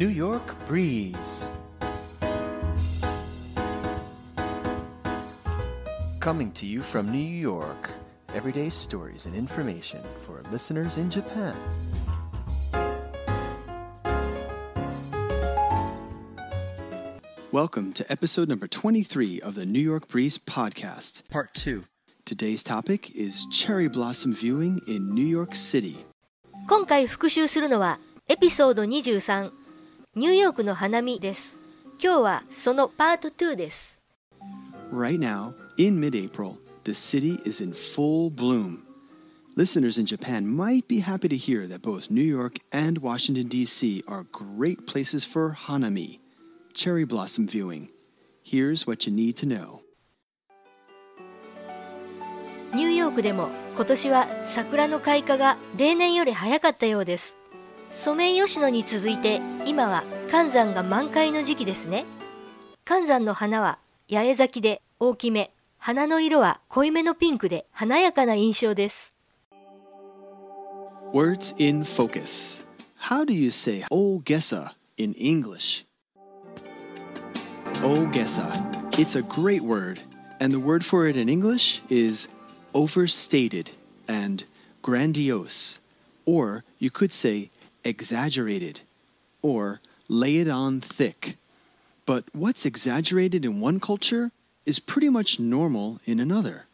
New York Breeze. Coming to you from New York, everyday stories and information for listeners in Japan. Welcome to episode number 23 of the New York Breeze podcast. Part 2. Today's topic is cherry blossom viewing in New York City. 今回復習するのはエピソード23 ニューヨークの花見です今日はそのパート2です Right now, in mid April, the city is in full bloom. Listeners in Japan might be happy to hear that both New York and Washington, D.C. are great places for hanami, cherry blossom viewing. Here's what you need to know. ニューヨークでも今年は桜の開花が例年より早かったようですソメイヨシノに続いて今は寒山が満開の時期ですね寒山の花は八重咲きで大きめ花の色は濃いめのピンクで華やかな印象です Words in focus. How do you say Ogesa in English? Ogesa. It's a great word, and the word for it in English is overstated and grandiose. Or you could say exaggerated or lay it on thick. But what's exaggerated in one culture is pretty much normal in another.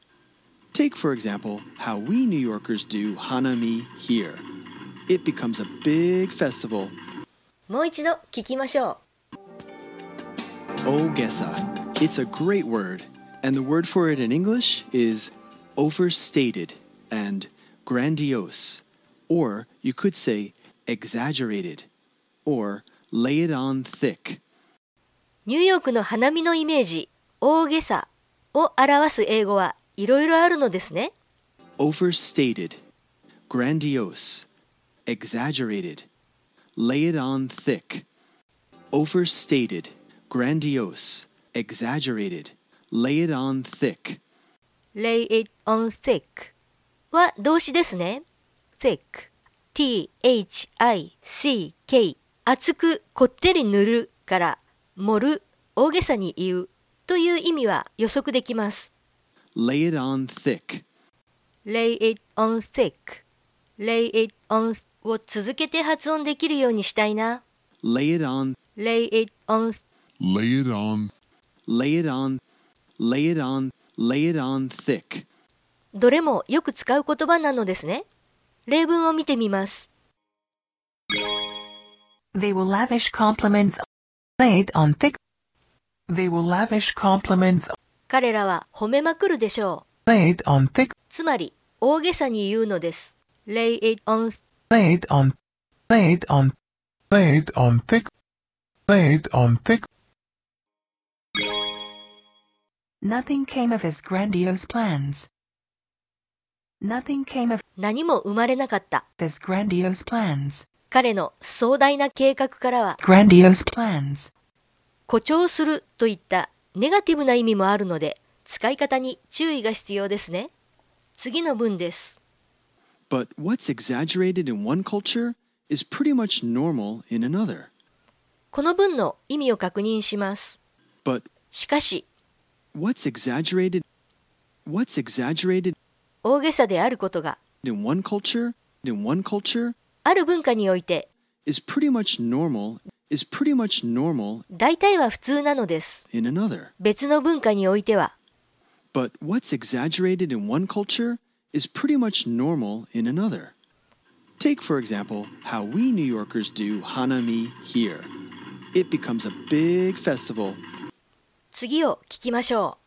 Take, for example, how we New Yorkers do Hanami here. It becomes a big festival. もう一度聞きましょ Ogesa. It's a great word, and the word for it in English is overstated and grandiose. Or you could say exaggerated or lay it on thick. うニューヨークの花見のイメージ大げさを表す英語はいろいろあるのですね overstated, grandiose, exaggerated, lay it on thick, overstated, grandiose, exaggerated, lay it on thick, lay it on thick は動詞ですね。thick t-h-i-c-k 厚くこってり塗るから盛る大げさに言うという意味は予測できます。lay it on thick, lay it on thick lay it on を続けて発音できるようにしたいな。lay it on, lay it on Lay it on. lay it on, lay it on, lay it on thick. どれもよく使う言葉なのですね。例文を見てみます。They will lavish compliments laid on thick. They will lavish compliments 彼らは褒めまくるでしょう。laid on thick, つまり大げさに言うのです。lay it on laid on, laid on, laid on thick, laid on thick. Nothing came of his grandiose plans. Nothing came of 何も生まれなかった。his grandiose plans. 彼の壮大な計画からは Grandiose plans. 誇張するといったネガティブな意味もあるので使い方に注意が必要ですね。次の文です。But what's exaggerated in one culture is pretty much normal in another. この文の意味を確認します。But しかし what's exaggerated? What's exaggerated 大げさであることが in one culture? In one culture ある文化において is pretty much normal. Is pretty much normal 大体は普通なのです。in another. 別の文化においては But what's exaggerated in one culture is pretty much normal in another. Take, for example, how we New Yorkers do Hanami here. It becomes a big festival. 次を聞きましょ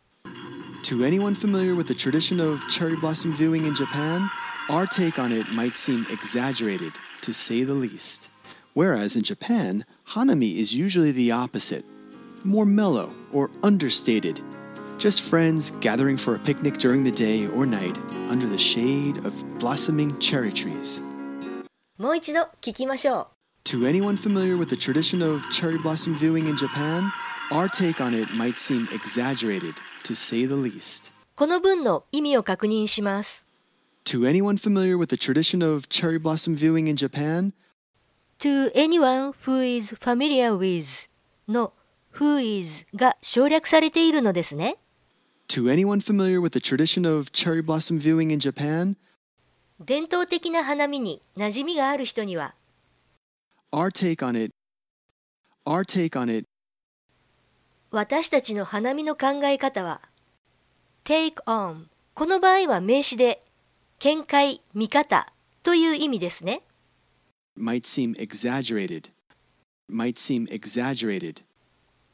To anyone familiar with the tradition of cherry blossom viewing in Japan, our take on it might seem exaggerated, to say the least. Whereas in Japan, Hanami is usually the opposite more mellow or understated. Just friends gathering for a picnic during the day or night under the shade of blossoming cherry trees. う。もう一度聞きましょ To anyone familiar with the tradition of cherry blossom viewing in Japan, our take on it might seem exaggerated, to say the least. う。この文の意味を確認します。To anyone familiar with the tradition of cherry blossom viewing in Japan, to anyone who is familiar with の who is が省略されているのですね。To anyone familiar with the tradition of cherry blossom viewing in Japan, 伝統的な花見に馴染みがある人には our take on it, our take on it 私たちの花見の考え方は take on この場合は名詞で見解、見方という意味ですね。might seem exaggerated, might seem exaggerated,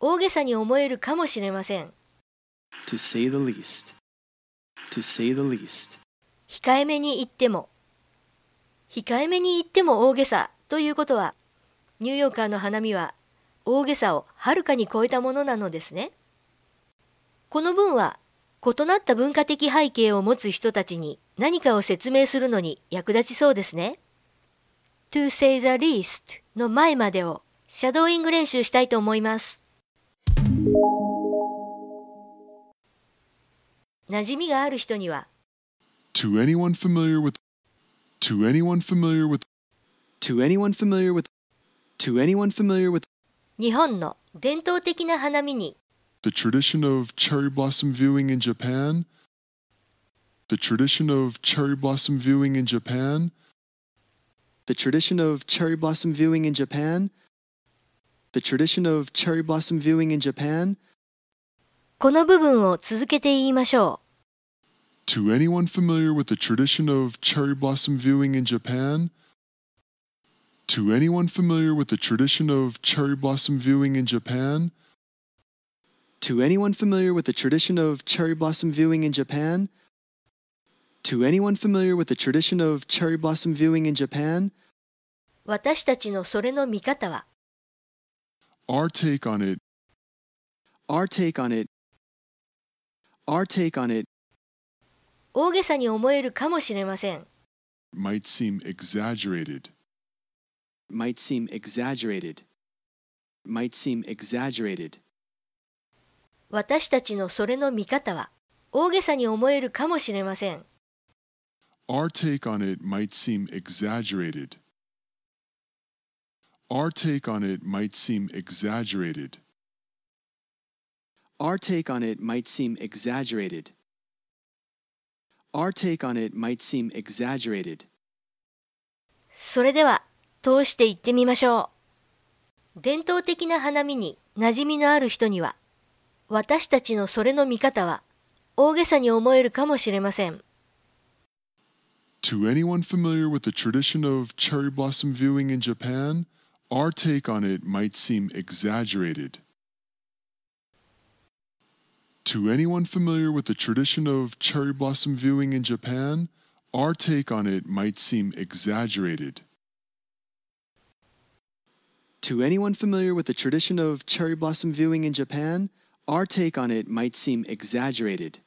大げさに思えるかもしれません。to say the least, to say the least. 控えめに言っても控えめに言っても大げさということはニューヨーカーの花見は大げさをはるかに超えたものなのですね。この文は異なった文化的背景を持つ人たちに何かを説明するのに役立ちそうですね。to say the least の前までをシャドーイング練習したいと思います。馴染みがある人には To anyone familiar with To anyone familiar with To anyone familiar with To anyone familiar with 日本の伝統的な花見に the tradition of cherry blossom viewing in Japan, the tradition of cherry blossom viewing in Japan, the tradition of cherry blossom viewing in Japan, the tradition of cherry blossom viewing in Japan, この部分を続けて言いましょ to anyone familiar with the tradition of cherry blossom viewing in Japan, to anyone familiar with the tradition of cherry blossom viewing in Japan, to anyone familiar with the tradition of cherry blossom viewing in Japan, to anyone familiar with the tradition of cherry blossom viewing in Japan, う。私たちのそれの見方は our take on it, our take on it, our take on it 大げさに思えるかもしれません。 might seem exaggerated, Might seem exaggerated, might seem exaggerated. 私たちのそれの見方は大げさに思えるかもしれません。Our take on it might seem exaggerated. Our take on it might seem exaggerated. Our take on it might seem exaggerated. Our take on it might seem exaggerated. それでは通して言ってみましょう。伝統的な花見に馴染みのある人には私たちのそれの見方は大げさに思えるかもしれません。To anyone familiar with the tradition of cherry blossom viewing in Japan, our take on it might seem exaggerated. To anyone familiar with the tradition of cherry blossom viewing in Japan, our take on it might seem exaggerated. To anyone familiar with the tradition of cherry blossom viewing in Japan, our take on it might seem exaggerated.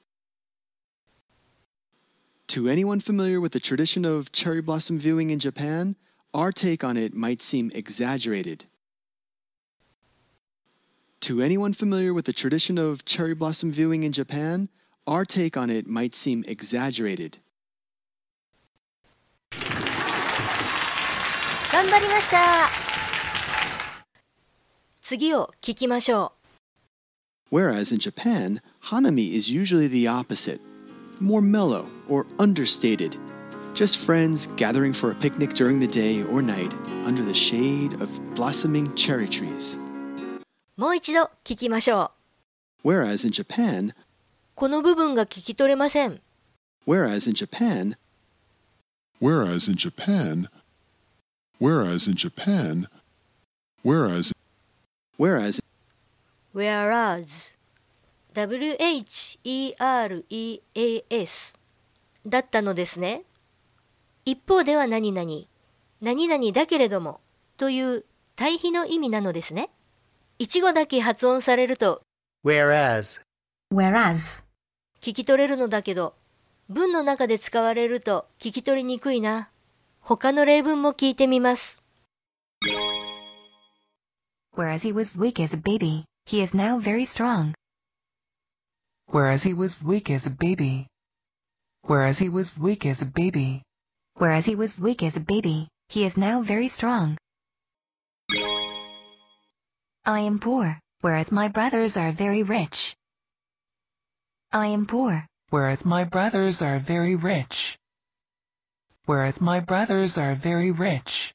To anyone familiar with the tradition of cherry blossom viewing in Japan, our take on it might seem exaggerated. To anyone familiar with the tradition of cherry blossom viewing in Japan, our take on it might seem exaggerated. 頑張りました 次を聞きましょ Whereas in Japan, Hanami is usually the opposite more mellow or understated. Just friends gathering for a picnic during the day or night under the shade of blossoming cherry trees. う。もう一度聞きましょ Whereas in Japan, う。この部分が聞き取れません。 whereas in Japan, Whereas in Japan, whereas in Japan, whereas whereas whereas w-h-e-r-e-a-s だったのですね。一方では何々、何々だけれどもという対比の意味なのですね。一語だけ発音されると Whereas, whereas, 聞き取れるのだけど、文の中で使われると聞き取りにくいな。他の例文も聞いてみます。Whereas he was weak as a baby, he is now very strong. Whereas he was weak as a baby. Whereas he was weak as a baby. Whereas he was weak as a baby, he is now very strong. I am poor, whereas my brothers are very rich. I am poor, whereas my brothers are very rich. Whereas my brothers are very rich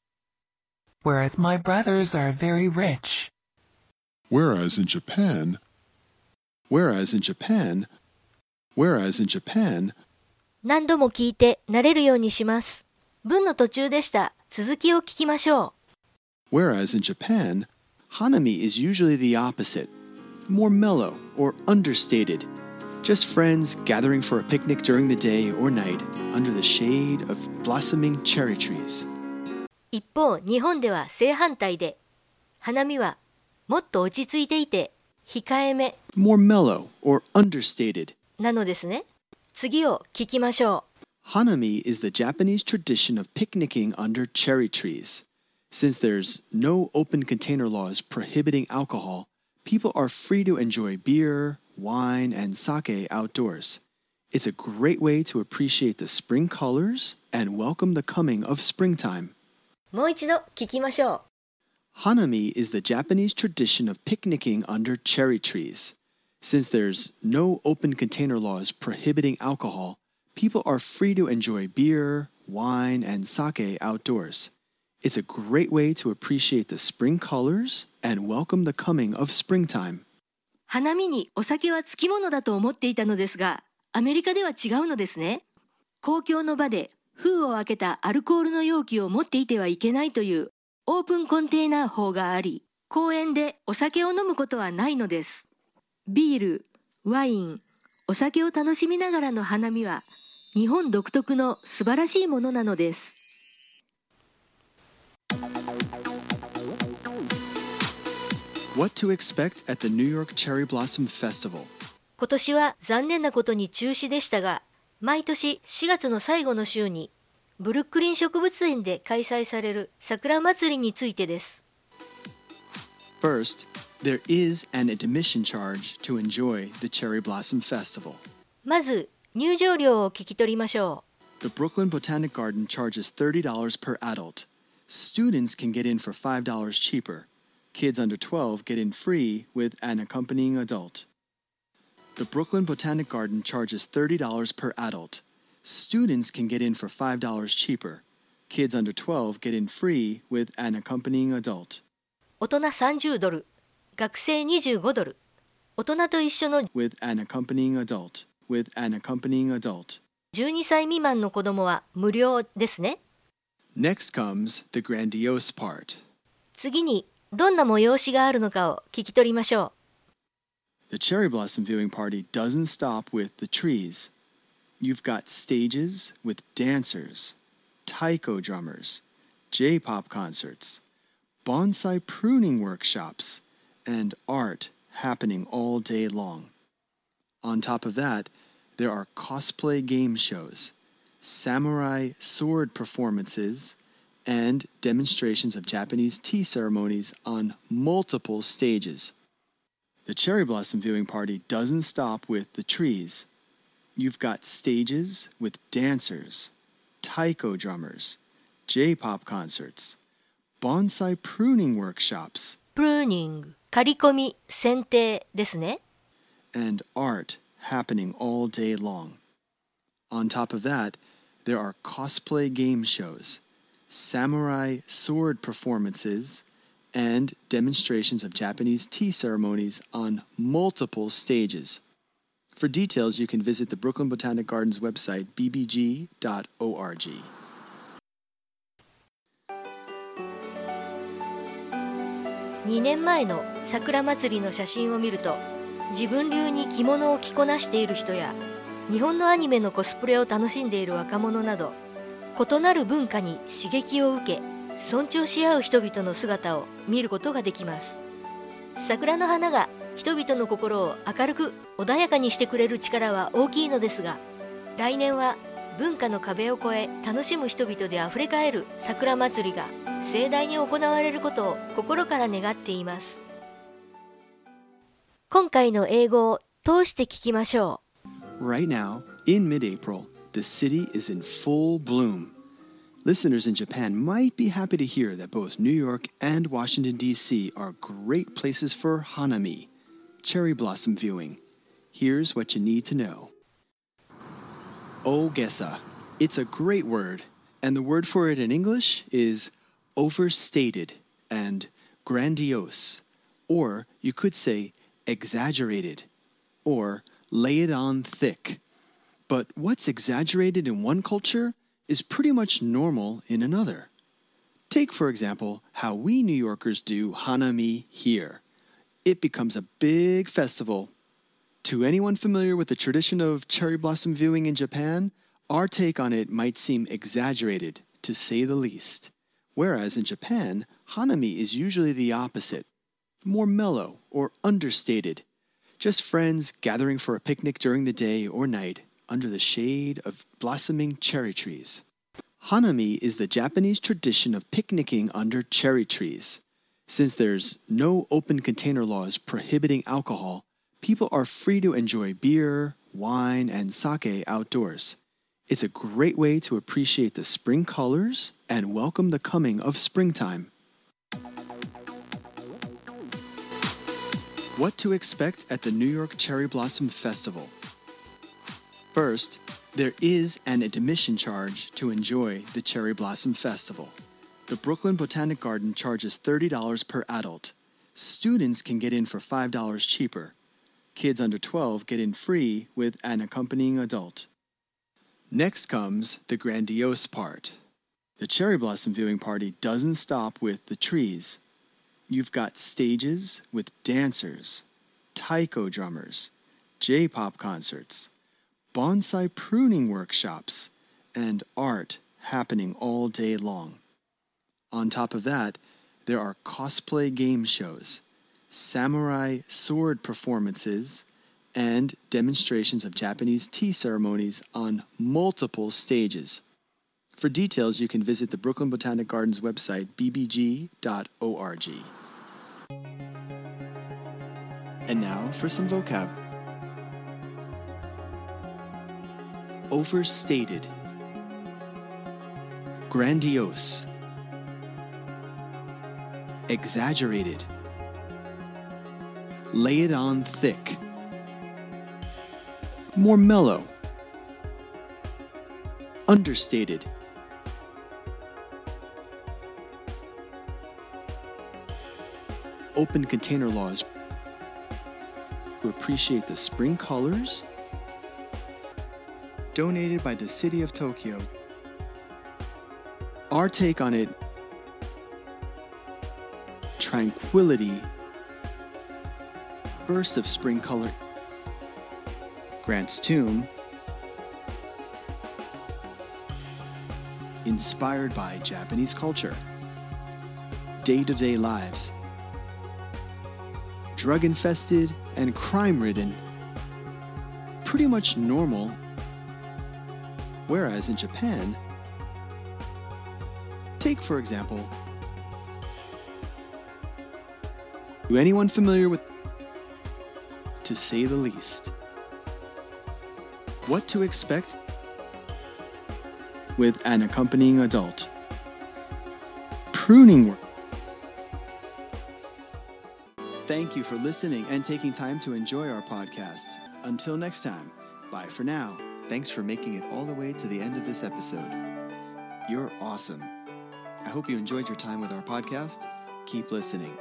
Whereas my brothers are very rich. Whereas in Japan, Whereas in Japan, whereas in Japan, 何度も聞いて慣れるようにします。文の途中でした。続きを聞きましょう。 whereas in Japan, Hanami is usually the opposite, more mellow or understated. Just friends gathering for a picnic during the day or night under the shade of blossoming cherry trees. 一方、日本では正反対で、花見はもっと落ち着いていて、控えめ More mellow or understated. なのですね。次を聞きましょう。 Hanami is the Japanese tradition of picnicking under cherry trees. Since there's no open container laws prohibiting alcohol, people are free to enjoy beer, wine, and sake outdoors. It's a great way to appreciate the spring colors and welcome the coming of springtime. もう一度聞きましょう。Hanami is the Japanese tradition of picnicking under cherry trees. Since there's no open container laws prohibiting alcohol, people are free to enjoy beer, wine, and sake outdoors. It's a great way to appreciate the spring colors and welcome the coming of springtime. 花見にお酒はつきものだと思っていたのですが、アメリカでは違うのですね。公共の場で封を開けたアルコールの容器を持っていてはいけないというオープンコンテーナー法があり、公園でお酒を飲むことはないのです。ビール、ワイン、お酒を楽しみながらの花見は日本独特の素晴らしいものなのです。What to expect at the New York Cherry Blossom Festival? 今年は残念なことに中止でしたが、毎年4月の最後の週に、ブルックリン植物園で開催される桜祭りについてです。First, there is an admission charge to enjoy the Cherry Blossom Festival. まず、入場料を聞き取りましょ The Brooklyn Botanic Garden charges $30 per adult. Students can get in for $5 cheaper. Kids under 12 get in free with an accompanying adult. The Brooklyn Botanic Garden charges $30 per adult. Students can get in for $5 cheaper. Kids under 12 get in free with an accompanying adult. う。大人30ドル、学生25ドル。大人と一緒の With an accompanying adult. With an accompanying adult. 12歳未満の子供は無料ですね。 Next comes the grandiose part. 次に、どんな催しがあるのかを聞き取りましょ The cherry blossom viewing party doesn't stop with the trees. You've got stages with dancers, taiko drummers, J pop concerts, bonsai pruning workshops, and art happening all day long. On top of that, there are cosplay game shows, samurai sword performances, and demonstrations of Japanese tea ceremonies on multiple stages. The cherry blossom viewing party doesn't stop with the trees. You've got stages with dancers, taiko drummers, J pop concerts, bonsai pruning workshops, う。プルーニング、刈り込み、剪定ですね。 and art happening all day long. On top of that, there are cosplay game shows, samurai sword performances, and demonstrations of Japanese tea ceremonies on multiple stages. For details, you can visit the Brooklyn Botanic Gardens website, bbg.org. 2年前の桜祭りの写真を見ると自分流に着物を着こなしている人や日本のアニメのコスプレを楽しんでいる若者など異なる文化に刺激を受け尊重し合う人々の姿を見ることができます。桜の花が人々の心を明るく穏やかにしてくれる力は大きいのですが来年は文化の壁を越え楽しむ人々であふれかえる桜祭りが盛大に行われることを心から願っています。今回の英語を通して聞きましょ Right now, in mid April, the city is in full bloom. Listeners in Japan might be happy to hear that both New York and Washington, D.C. are great places for hanami, cherry blossom viewing. Here's what you need to know. Ogesa. It's a great word, and the word for it in English is overstated and grandiose, or you could say exaggerated, or lay it on thick. But what's exaggerated in one culture is pretty much normal in another. Take, for example, how we New Yorkers do Hanami here. It becomes a big festival. To anyone familiar with the tradition of cherry blossom viewing in Japan, our take on it might seem exaggerated, to say the least. Whereas in Japan, Hanami is usually the opposite more mellow or understated. Just friends gathering for a picnic during the day or night under the shade of blossoming cherry trees. Hanami is the Japanese tradition of picnicking under cherry trees. Since there's no open container laws prohibiting alcohol, people are free to enjoy beer, wine, and sake outdoors. It's a great way to appreciate the spring colors and welcome the coming of springtime. What to expect at the New York Cherry Blossom Festival. First, there is an admission charge to enjoy the Cherry Blossom Festival. The Brooklyn Botanic Garden charges $30 per adult. Students can get in for $5 cheaper. Kids under 12 get in free with an accompanying adult. Next comes the grandiose part. The cherry blossom viewing party doesn't stop with the trees. You've got stages with dancers, taiko drummers, J pop concerts, bonsai pruning workshops, and art happening all day long. On top of that, there are cosplay game shows, samurai sword performances, and demonstrations of Japanese tea ceremonies on multiple stages. For details, you can visit the Brooklyn Botanic Gardens website, bbg.org. And now for some vocab. Overstated, grandiose, exaggerated, lay it on thick, more mellow, understated. Open container laws to appreciate the spring colors. Donated by the City of Tokyo. Our take on it tranquility, burst of spring color. Grant's tomb, inspired by Japanese culture, day to day lives, drug infested and crime ridden, pretty much normal. Whereas in Japan, take for example, to anyone familiar with, to say the least, what to expect with an accompanying adult. Pruning work. Thank you for listening and taking time to enjoy our podcast. Until next time, bye for now. Thanks for making it all the way to the end of this episode. You're awesome. I hope you enjoyed your time with our podcast. Keep listening.